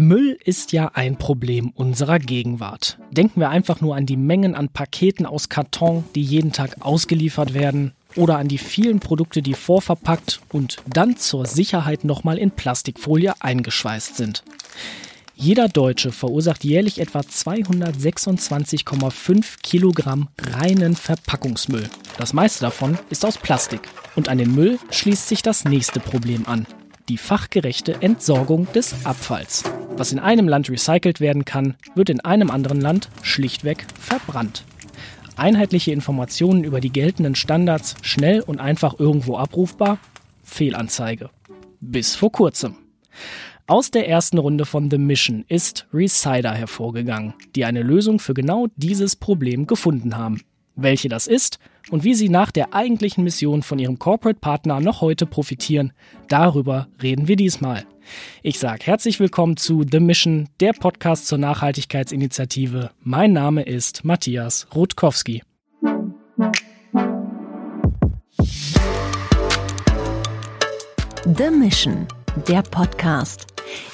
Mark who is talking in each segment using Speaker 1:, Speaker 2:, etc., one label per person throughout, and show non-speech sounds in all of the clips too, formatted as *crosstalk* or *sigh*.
Speaker 1: Müll ist ja ein Problem unserer Gegenwart. Denken wir einfach nur an die Mengen an Paketen aus Karton, die jeden Tag ausgeliefert werden, oder an die vielen Produkte, die vorverpackt und dann zur Sicherheit nochmal in Plastikfolie eingeschweißt sind. Jeder Deutsche verursacht jährlich etwa 226,5 Kilogramm reinen Verpackungsmüll. Das meiste davon ist aus Plastik. Und an den Müll schließt sich das nächste Problem an die fachgerechte Entsorgung des Abfalls. Was in einem Land recycelt werden kann, wird in einem anderen Land schlichtweg verbrannt. Einheitliche Informationen über die geltenden Standards schnell und einfach irgendwo abrufbar? Fehlanzeige. Bis vor kurzem. Aus der ersten Runde von The Mission ist Resider hervorgegangen, die eine Lösung für genau dieses Problem gefunden haben. Welche das ist und wie sie nach der eigentlichen Mission von ihrem Corporate Partner noch heute profitieren, darüber reden wir diesmal. Ich sage herzlich willkommen zu The Mission, der Podcast zur Nachhaltigkeitsinitiative. Mein Name ist Matthias Rutkowski.
Speaker 2: The Mission, der Podcast.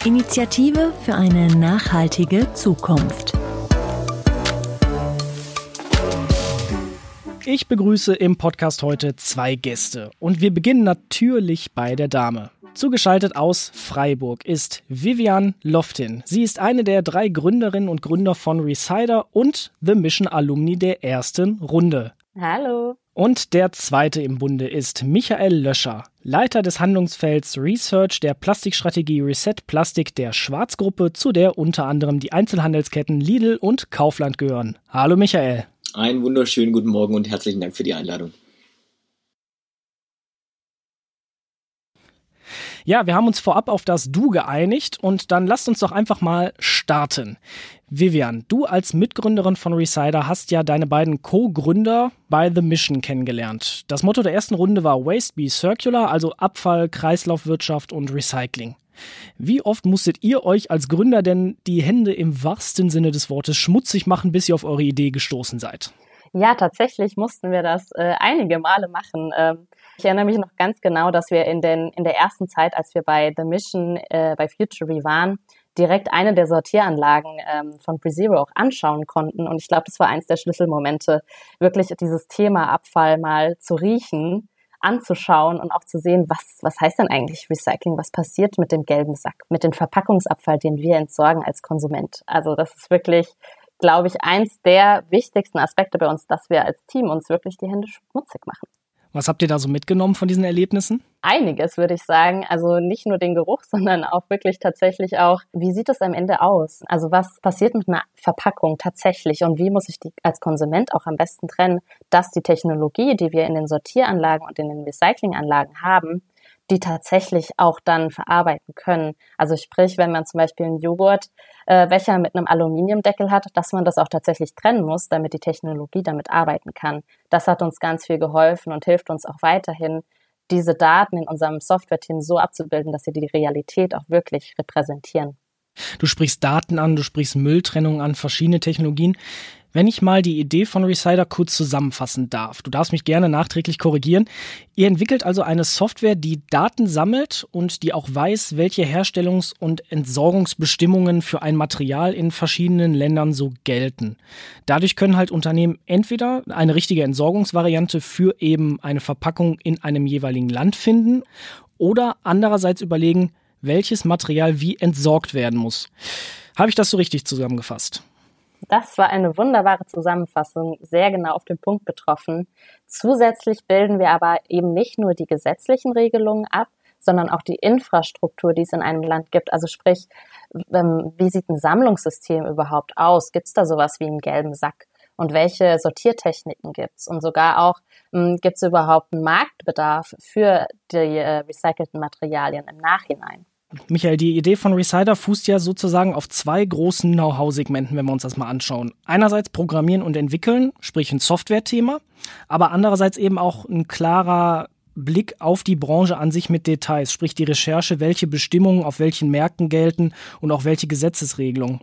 Speaker 2: Initiative für eine nachhaltige Zukunft.
Speaker 1: Ich begrüße im Podcast heute zwei Gäste und wir beginnen natürlich bei der Dame. Zugeschaltet aus Freiburg ist Vivian Loftin. Sie ist eine der drei Gründerinnen und Gründer von Resider und The Mission Alumni der ersten Runde.
Speaker 3: Hallo.
Speaker 1: Und der zweite im Bunde ist Michael Löscher, Leiter des Handlungsfelds Research der Plastikstrategie Reset Plastik der Schwarzgruppe, zu der unter anderem die Einzelhandelsketten Lidl und Kaufland gehören. Hallo Michael.
Speaker 4: Einen wunderschönen guten Morgen und herzlichen Dank für die Einladung.
Speaker 1: Ja, wir haben uns vorab auf das Du geeinigt und dann lasst uns doch einfach mal starten. Vivian, du als Mitgründerin von Resider hast ja deine beiden Co-Gründer bei The Mission kennengelernt. Das Motto der ersten Runde war Waste be Circular, also Abfall, Kreislaufwirtschaft und Recycling. Wie oft musstet ihr euch als Gründer denn die Hände im wahrsten Sinne des Wortes schmutzig machen, bis ihr auf eure Idee gestoßen seid?
Speaker 3: Ja, tatsächlich mussten wir das äh, einige Male machen. Ähm, ich erinnere mich noch ganz genau, dass wir in, den, in der ersten Zeit, als wir bei The Mission, äh, bei Futury waren, direkt eine der Sortieranlagen ähm, von PreZero auch anschauen konnten. Und ich glaube, das war eins der Schlüsselmomente, wirklich dieses Thema Abfall mal zu riechen anzuschauen und auch zu sehen, was, was heißt denn eigentlich Recycling? Was passiert mit dem gelben Sack, mit dem Verpackungsabfall, den wir entsorgen als Konsument? Also das ist wirklich, glaube ich, eins der wichtigsten Aspekte bei uns, dass wir als Team uns wirklich die Hände schmutzig machen.
Speaker 1: Was habt ihr da so mitgenommen von diesen Erlebnissen?
Speaker 3: Einiges, würde ich sagen. Also nicht nur den Geruch, *laughs* sondern auch wirklich tatsächlich auch, wie sieht es am Ende aus? Also was passiert mit einer Verpackung tatsächlich und wie muss ich die als Konsument auch am besten trennen, dass die Technologie, die wir in den Sortieranlagen und in den Recyclinganlagen haben, die tatsächlich auch dann verarbeiten können. Also sprich, wenn man zum Beispiel einen Joghurtbecher äh, mit einem Aluminiumdeckel hat, dass man das auch tatsächlich trennen muss, damit die Technologie damit arbeiten kann. Das hat uns ganz viel geholfen und hilft uns auch weiterhin, diese Daten in unserem Software-Team so abzubilden, dass sie die Realität auch wirklich repräsentieren.
Speaker 1: Du sprichst Daten an, du sprichst Mülltrennung an, verschiedene Technologien. Wenn ich mal die Idee von Resider kurz zusammenfassen darf, du darfst mich gerne nachträglich korrigieren. Ihr entwickelt also eine Software, die Daten sammelt und die auch weiß, welche Herstellungs- und Entsorgungsbestimmungen für ein Material in verschiedenen Ländern so gelten. Dadurch können halt Unternehmen entweder eine richtige Entsorgungsvariante für eben eine Verpackung in einem jeweiligen Land finden oder andererseits überlegen, welches Material wie entsorgt werden muss. Habe ich das so richtig zusammengefasst?
Speaker 3: Das war eine wunderbare Zusammenfassung, sehr genau auf den Punkt getroffen. Zusätzlich bilden wir aber eben nicht nur die gesetzlichen Regelungen ab, sondern auch die Infrastruktur, die es in einem Land gibt. Also sprich, ähm, wie sieht ein Sammlungssystem überhaupt aus? Gibt es da sowas wie einen gelben Sack? Und welche Sortiertechniken gibt es? Und sogar auch, ähm, gibt es überhaupt einen Marktbedarf für die äh, recycelten Materialien im Nachhinein?
Speaker 1: Michael, die Idee von Resider fußt ja sozusagen auf zwei großen Know-how-Segmenten, wenn wir uns das mal anschauen. Einerseits Programmieren und Entwickeln, sprich ein Software-Thema, aber andererseits eben auch ein klarer Blick auf die Branche an sich mit Details, sprich die Recherche, welche Bestimmungen auf welchen Märkten gelten und auch welche Gesetzesregelungen.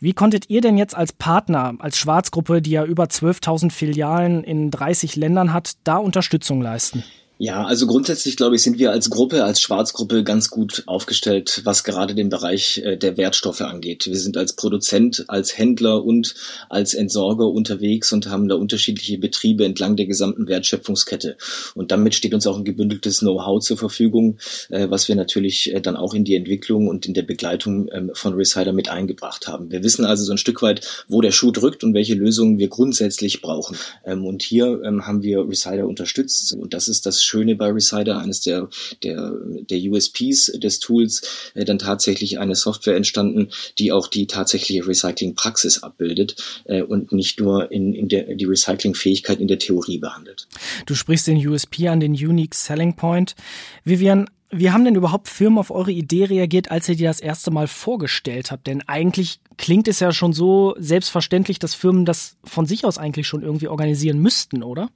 Speaker 1: Wie konntet ihr denn jetzt als Partner, als Schwarzgruppe, die ja über 12.000 Filialen in 30 Ländern hat, da Unterstützung leisten?
Speaker 4: Ja, also grundsätzlich glaube ich, sind wir als Gruppe, als Schwarzgruppe ganz gut aufgestellt, was gerade den Bereich äh, der Wertstoffe angeht. Wir sind als Produzent, als Händler und als Entsorger unterwegs und haben da unterschiedliche Betriebe entlang der gesamten Wertschöpfungskette. Und damit steht uns auch ein gebündeltes Know-how zur Verfügung, äh, was wir natürlich äh, dann auch in die Entwicklung und in der Begleitung ähm, von Resider mit eingebracht haben. Wir wissen also so ein Stück weit, wo der Schuh drückt und welche Lösungen wir grundsätzlich brauchen. Ähm, und hier ähm, haben wir Resider unterstützt und das ist das Schöne bei Resider, eines der, der, der USPs des Tools, äh, dann tatsächlich eine Software entstanden, die auch die tatsächliche Recycling-Praxis abbildet äh, und nicht nur in, in der, die Recycling-Fähigkeit in der Theorie behandelt.
Speaker 1: Du sprichst den USP an, den Unique Selling Point. Vivian, wie haben denn überhaupt Firmen auf eure Idee reagiert, als ihr die das erste Mal vorgestellt habt? Denn eigentlich klingt es ja schon so selbstverständlich, dass Firmen das von sich aus eigentlich schon irgendwie organisieren müssten, oder?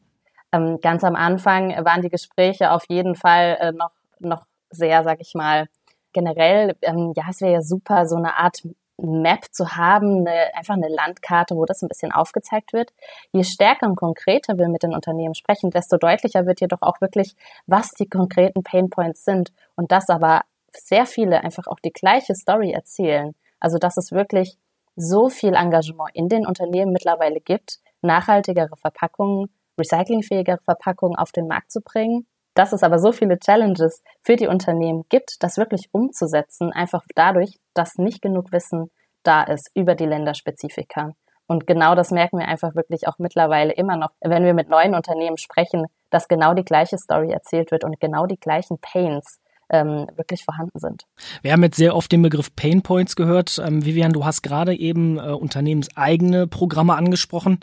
Speaker 3: Ähm, ganz am Anfang waren die Gespräche auf jeden Fall äh, noch, noch sehr, sag ich mal, generell, ähm, ja, es wäre ja super, so eine Art Map zu haben, eine, einfach eine Landkarte, wo das ein bisschen aufgezeigt wird. Je stärker und konkreter wir mit den Unternehmen sprechen, desto deutlicher wird jedoch auch wirklich, was die konkreten Painpoints sind und dass aber sehr viele einfach auch die gleiche Story erzählen. Also dass es wirklich so viel Engagement in den Unternehmen mittlerweile gibt, nachhaltigere Verpackungen recyclingfähigere Verpackungen auf den Markt zu bringen. Dass es aber so viele Challenges für die Unternehmen gibt, das wirklich umzusetzen, einfach dadurch, dass nicht genug Wissen da ist über die Länderspezifika. Und genau das merken wir einfach wirklich auch mittlerweile immer noch, wenn wir mit neuen Unternehmen sprechen, dass genau die gleiche Story erzählt wird und genau die gleichen Pains ähm, wirklich vorhanden sind.
Speaker 1: Wir haben jetzt sehr oft den Begriff Pain Points gehört. Ähm, Vivian, du hast gerade eben äh, unternehmenseigene Programme angesprochen.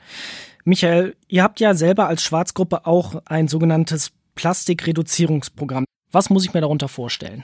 Speaker 1: Michael, ihr habt ja selber als Schwarzgruppe auch ein sogenanntes Plastikreduzierungsprogramm. Was muss ich mir darunter vorstellen?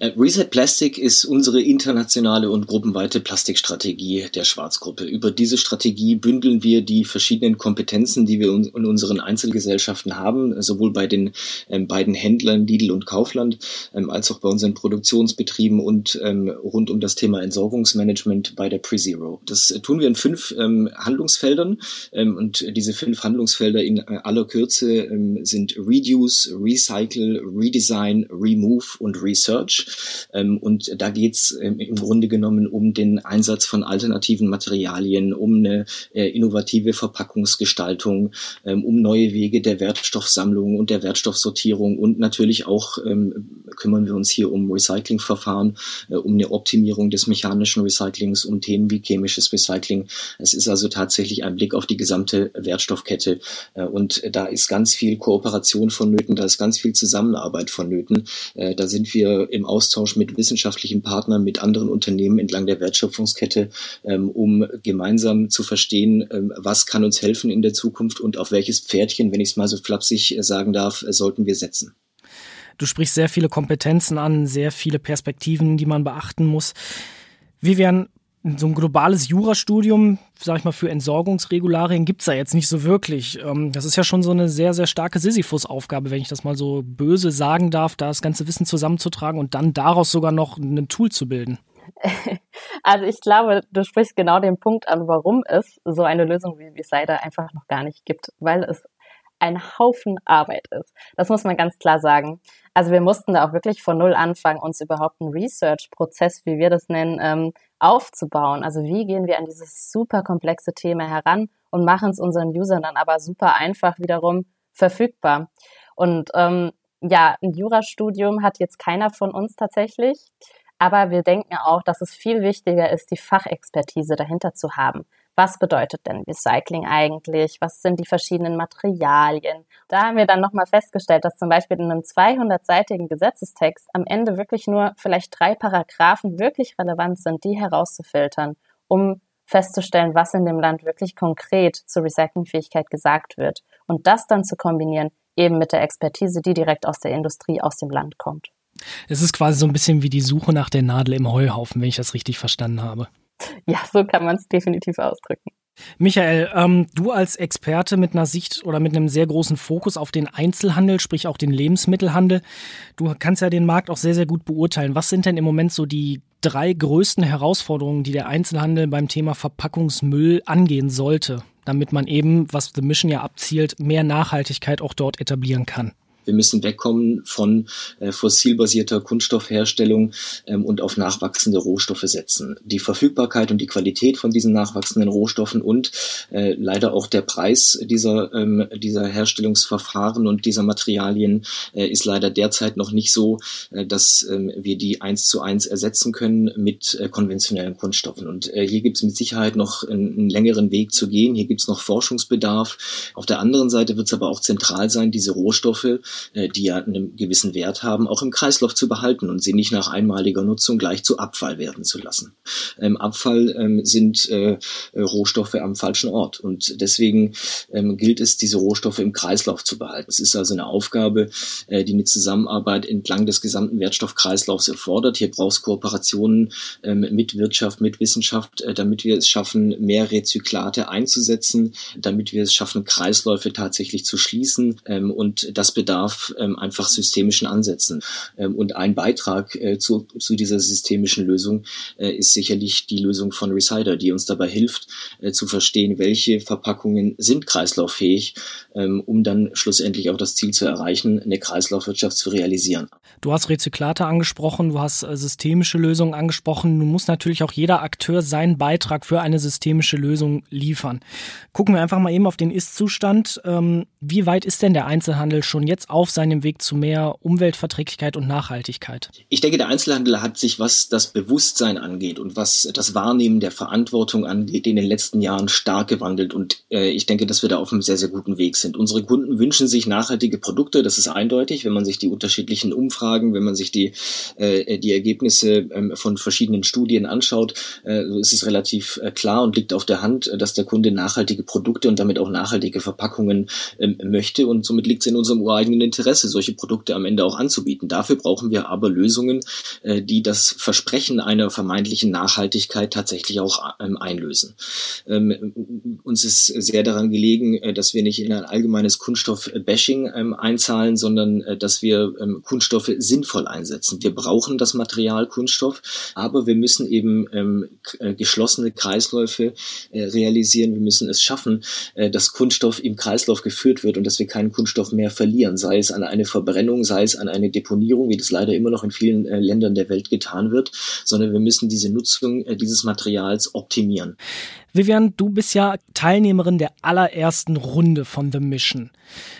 Speaker 4: Äh, Reset Plastic ist unsere internationale und gruppenweite Plastikstrategie der Schwarzgruppe. Über diese Strategie bündeln wir die verschiedenen Kompetenzen, die wir in unseren Einzelgesellschaften haben, sowohl bei den ähm, beiden Händlern Lidl und Kaufland, ähm, als auch bei unseren Produktionsbetrieben und ähm, rund um das Thema Entsorgungsmanagement bei der PreZero. Das äh, tun wir in fünf Handlungsfeldern und diese fünf Handlungsfelder in äh, aller Kürze sind Reduce, Recycle, Redesign, Remove und Research. Research. Ähm, und da geht es ähm, im Grunde genommen um den Einsatz von alternativen Materialien, um eine äh, innovative Verpackungsgestaltung, ähm, um neue Wege der Wertstoffsammlung und der Wertstoffsortierung und natürlich auch ähm, kümmern wir uns hier um Recyclingverfahren, äh, um eine Optimierung des mechanischen Recyclings, um Themen wie chemisches Recycling. Es ist also tatsächlich ein Blick auf die gesamte Wertstoffkette äh, und da ist ganz viel Kooperation vonnöten, da ist ganz viel Zusammenarbeit vonnöten. Äh, da sind wir im Austausch mit wissenschaftlichen Partnern, mit anderen Unternehmen entlang der Wertschöpfungskette, ähm, um gemeinsam zu verstehen, ähm, was kann uns helfen in der Zukunft und auf welches Pferdchen, wenn ich es mal so flapsig äh, sagen darf, äh, sollten wir setzen.
Speaker 1: Du sprichst sehr viele Kompetenzen an, sehr viele Perspektiven, die man beachten muss. Vivian, so ein globales Jurastudium, sag ich mal, für Entsorgungsregularien gibt's da jetzt nicht so wirklich. Ähm, das ist ja schon so eine sehr, sehr starke Sisyphus-Aufgabe, wenn ich das mal so böse sagen darf, da das ganze Wissen zusammenzutragen und dann daraus sogar noch ein Tool zu bilden. *laughs*
Speaker 3: Also ich glaube, du sprichst genau den Punkt an, warum es so eine Lösung wie Visider einfach noch gar nicht gibt, weil es ein Haufen Arbeit ist. Das muss man ganz klar sagen. Also wir mussten da auch wirklich von null anfangen, uns überhaupt einen Research-Prozess, wie wir das nennen, ähm, aufzubauen. Also wie gehen wir an dieses super komplexe Thema heran und machen es unseren Usern dann aber super einfach wiederum verfügbar. Und ähm, ja, ein Jurastudium hat jetzt keiner von uns tatsächlich. Aber wir denken auch, dass es viel wichtiger ist, die Fachexpertise dahinter zu haben was bedeutet denn Recycling eigentlich? Was sind die verschiedenen Materialien? Da haben wir dann nochmal festgestellt, dass zum Beispiel in einem 200-seitigen Gesetzestext am Ende wirklich nur vielleicht drei Paragraphen wirklich relevant sind, die herauszufiltern, um festzustellen, was in dem Land wirklich konkret zur Recyclingfähigkeit gesagt wird. Und das dann zu kombinieren, eben mit der Expertise, die direkt aus der Industrie, aus dem Land kommt.
Speaker 1: Es ist quasi so ein bisschen wie die Suche nach der Nadel im Heuhaufen, wenn ich das richtig verstanden habe.
Speaker 3: Ja, so kann man es definitiv ausdrücken.
Speaker 1: Michael, ähm, du als Experte mit einer Sicht oder mit einem sehr großen Fokus auf den Einzelhandel, sprich auch den Lebensmittelhandel, du kannst ja den Markt auch sehr, sehr gut beurteilen. Was sind denn im Moment so die drei größten Herausforderungen, die der Einzelhandel beim Thema Verpackungsmüll angehen sollte, damit man eben, was The Mission ja abzielt, mehr Nachhaltigkeit auch dort etablieren kann?
Speaker 4: Wir müssen wegkommen von äh, fossilbasierter Kunststoffherstellung ähm, und auf nachwachsende Rohstoffe setzen. Die Verfügbarkeit und die Qualität von diesen nachwachsenden Rohstoffen und äh, leider auch der Preis dieser, ähm, dieser Herstellungsverfahren und dieser Materialien äh, ist leider derzeit noch nicht so, dass ähm, wir die eins zu eins ersetzen können mit konventionellen Kunststoffen. Und hier gibt es mit Sicherheit noch einen, längeren Weg zu gehen. Hier gibt es noch Forschungsbedarf. Auf der anderen Seite wird es aber auch zentral sein, diese Rohstoffe, die ja einen gewissen Wert haben, auch im Kreislauf zu behalten und sie nicht nach einmaliger Nutzung gleich zu Abfall werden zu lassen. Ähm, Abfall ähm, sind äh, Rohstoffe am falschen Ort und deswegen ähm, gilt es, diese Rohstoffe im Kreislauf zu behalten. Es ist also eine Aufgabe, äh, die eine Zusammenarbeit entlang des gesamten Wertstoffkreislaufs erfordert. Hier braucht es Kooperationen ähm, mit Wirtschaft, mit Wissenschaft, äh, damit wir es schaffen, mehr Rezyklate einzusetzen, damit wir es schaffen, Kreisläufe tatsächlich zu schließen. Ähm, und das bedarf ähm, einfach systemischen Ansätzen. Ähm, und ein Beitrag äh, zu, zu dieser systemischen Lösung äh, ist sicherlich die Lösung von Recider, die uns dabei hilft, äh, zu verstehen, welche Verpackungen sind kreislauffähig, ähm, um dann schlussendlich auch das Ziel zu erreichen, eine Kreislaufwirtschaft zu realisieren.
Speaker 1: Du hast Rezyklate angesprochen, du hast äh, systemische Lösungen angesprochen. Nun muss natürlich auch jeder Akteur seinen Beitrag für eine systemische Lösung liefern. Gucken wir einfach mal eben auf den Ist-Zustand. Ähm, wie weit ist denn der Einzelhandel schon jetzt auf seinem Weg zu mehr Umweltverträglichkeit und Nachhaltigkeit?
Speaker 4: Ich denke, der Einzelhandel hat sich, was das Bewusstsein angeht und was das Wahrnehmen der Verantwortung angeht, in den letzten Jahren stark gewandelt. Und äh, ich denke, dass wir da auf einem sehr, sehr guten Weg sind. Unsere Kunden wünschen sich nachhaltige Produkte. Das ist eindeutig, wenn man sich die unterschiedlichen Umfragen, wenn man sich die, äh, die Ergebnisse ähm, von verschiedenen Studien anschaut, äh, ist es relativ äh, klar und liegt auf der Hand, dass der Kunde nachhaltige Produkte und damit auch nachhaltige Verpackungen ähm, möchte. Und somit liegt es in unserem ureigenen Interesse, solche Produkte am Ende auch anzubieten. Dafür brauchen wir aber Lösungen, äh, die das Versprechen einer vermeintlichen Nachhaltigkeit tatsächlich auch ähm, einlösen. Ähm, uns ist sehr daran gelegen, äh, dass wir nicht in ein allgemeines Kunststoff-Bashing ähm, einzahlen, sondern äh, dass wir Kunststoffe sinnvoll einsetzen. Wir brauchen das Material Kunststoff, aber wir müssen eben geschlossene Kreisläufe realisieren. Wir müssen es schaffen, dass Kunststoff im Kreislauf geführt wird und dass wir keinen Kunststoff mehr verlieren, sei es an eine Verbrennung, sei es an eine Deponierung, wie das leider immer noch in vielen äh, Ländern der Welt getan wird, sondern wir müssen diese Nutzung äh, dieses Materials optimieren.
Speaker 1: Vivian, du bist ja Teilnehmerin der allerersten Runde von The Mission.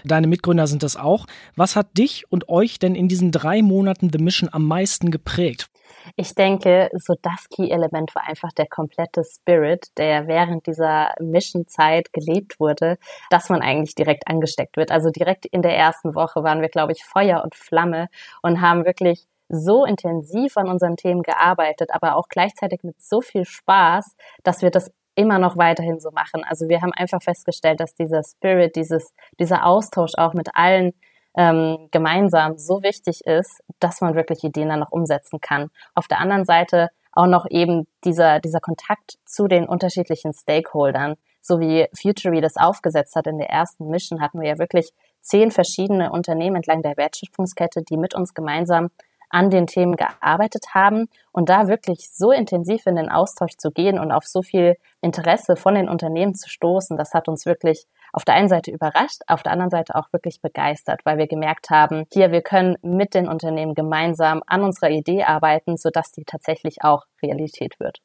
Speaker 1: Deine Mitgründer sind das auch. Was hat dich und euch denn in diesen drei Monaten The Mission am meisten geprägt?
Speaker 3: Ich denke, so das Key-Element war einfach der komplette Spirit, der während dieser Mission-Zeit gelebt wurde, dass man eigentlich direkt angesteckt wird. Also direkt in der ersten Woche waren wir, glaube ich, Feuer und Flamme und haben wirklich so intensiv an unseren Themen gearbeitet, aber auch gleichzeitig mit so viel Spaß, dass wir das immer noch weiterhin so machen. Also wir haben einfach festgestellt, dass dieser Spirit, dieses, dieser Austausch auch mit allen ähm, gemeinsam so wichtig ist, dass man wirklich Ideen dann noch umsetzen kann. Auf der anderen Seite auch noch eben dieser, dieser Kontakt zu den unterschiedlichen Stakeholdern, so wie Futury das aufgesetzt hat in der ersten Mission, hatten wir ja wirklich zehn verschiedene Unternehmen entlang der Wertschöpfungskette, die mit uns gemeinsam an den Themen gearbeitet haben und da wirklich so intensiv in den Austausch zu gehen und auf so viel Interesse von den Unternehmen zu stoßen, das hat uns wirklich auf der einen Seite überrascht, auf der anderen Seite auch wirklich begeistert, weil wir gemerkt haben, hier, wir können mit den Unternehmen gemeinsam an unserer Idee arbeiten, sodass die tatsächlich auch Realität wird.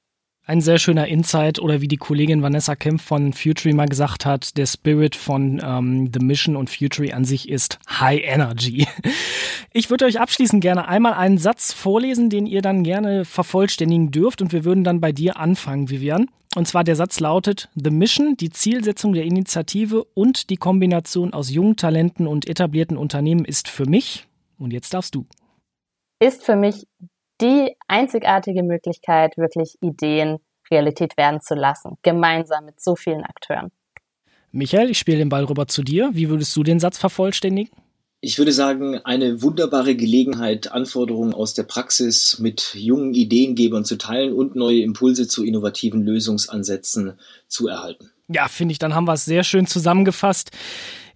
Speaker 1: Ein sehr schöner Insight oder wie die Kollegin Vanessa Kemp von Futury mal gesagt hat, der Spirit von ähm, The Mission und Futury an sich ist High Energy. *laughs* Ich würde euch abschließend gerne einmal einen Satz vorlesen, den ihr dann gerne vervollständigen dürft und wir würden dann bei dir anfangen, Vivian. Und zwar der Satz lautet, The Mission, die Zielsetzung der Initiative und die Kombination aus jungen Talenten und etablierten Unternehmen ist für mich, und jetzt darfst du.
Speaker 3: Ist für mich die einzigartige Möglichkeit, wirklich Ideen Realität werden zu lassen, gemeinsam mit so vielen Akteuren.
Speaker 1: Michael, ich spiele den Ball rüber zu dir. Wie würdest du den Satz vervollständigen?
Speaker 4: Ich würde sagen, eine wunderbare Gelegenheit, Anforderungen aus der Praxis mit jungen Ideengebern zu teilen und neue Impulse zu innovativen Lösungsansätzen zu erhalten.
Speaker 1: Ja, finde ich, dann haben wir es sehr schön zusammengefasst.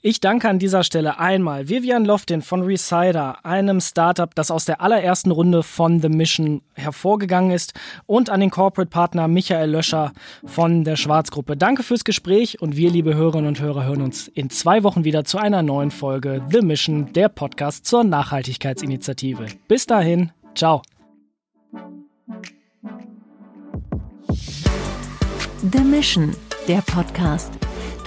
Speaker 1: Ich danke an dieser Stelle einmal Vivian Loftin von Resider, einem Startup, das aus der allerersten Runde von The Mission hervorgegangen ist, und an den Corporate Partner Michael Löscher von der Schwarzgruppe. Danke fürs Gespräch und wir, liebe Hörerinnen und Hörer, hören uns in zwei Wochen wieder zu einer neuen Folge The Mission, der Podcast zur Nachhaltigkeitsinitiative. Bis dahin, ciao.
Speaker 2: The Mission, der Podcast.